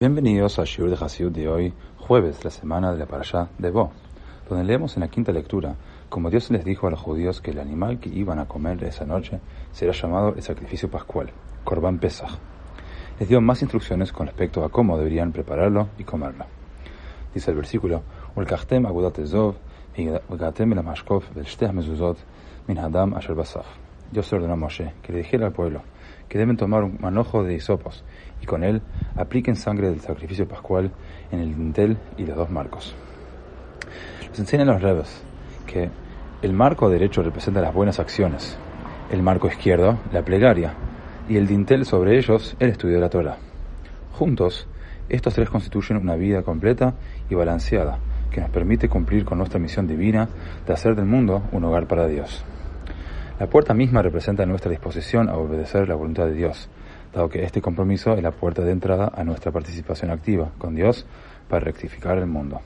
Bienvenidos al Shiur de Hasidut de hoy, jueves, la semana de la Parashá de Bo, donde leemos en la quinta lectura como Dios les dijo a los judíos que el animal que iban a comer esa noche será llamado el sacrificio pascual, Korban Pesach. Les dio más instrucciones con respecto a cómo deberían prepararlo y comerlo. Dice el versículo: agudat ezov, mezuzot, min hadam asher basaf. Dios ordenó a Moshe que le dijera al pueblo que deben tomar un manojo de hisopos y con él apliquen sangre del sacrificio pascual en el dintel y los dos marcos. Nos enseñan los rebes que el marco derecho representa las buenas acciones, el marco izquierdo la plegaria y el dintel sobre ellos el estudio de la Torah. Juntos, estos tres constituyen una vida completa y balanceada que nos permite cumplir con nuestra misión divina de hacer del mundo un hogar para Dios. La puerta misma representa nuestra disposición a obedecer la voluntad de Dios, dado que este compromiso es la puerta de entrada a nuestra participación activa con Dios para rectificar el mundo.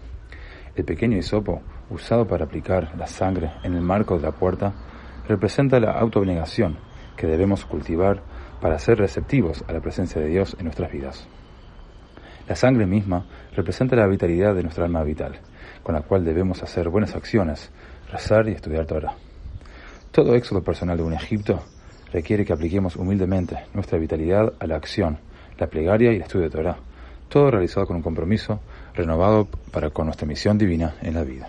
El pequeño hisopo, usado para aplicar la sangre en el marco de la puerta, representa la autoobligación que debemos cultivar para ser receptivos a la presencia de Dios en nuestras vidas. La sangre misma representa la vitalidad de nuestra alma vital, con la cual debemos hacer buenas acciones, rezar y estudiar Torah. Todo éxodo personal de un Egipto requiere que apliquemos humildemente nuestra vitalidad a la acción, la plegaria y el estudio de Torah, todo realizado con un compromiso renovado para con nuestra misión divina en la vida.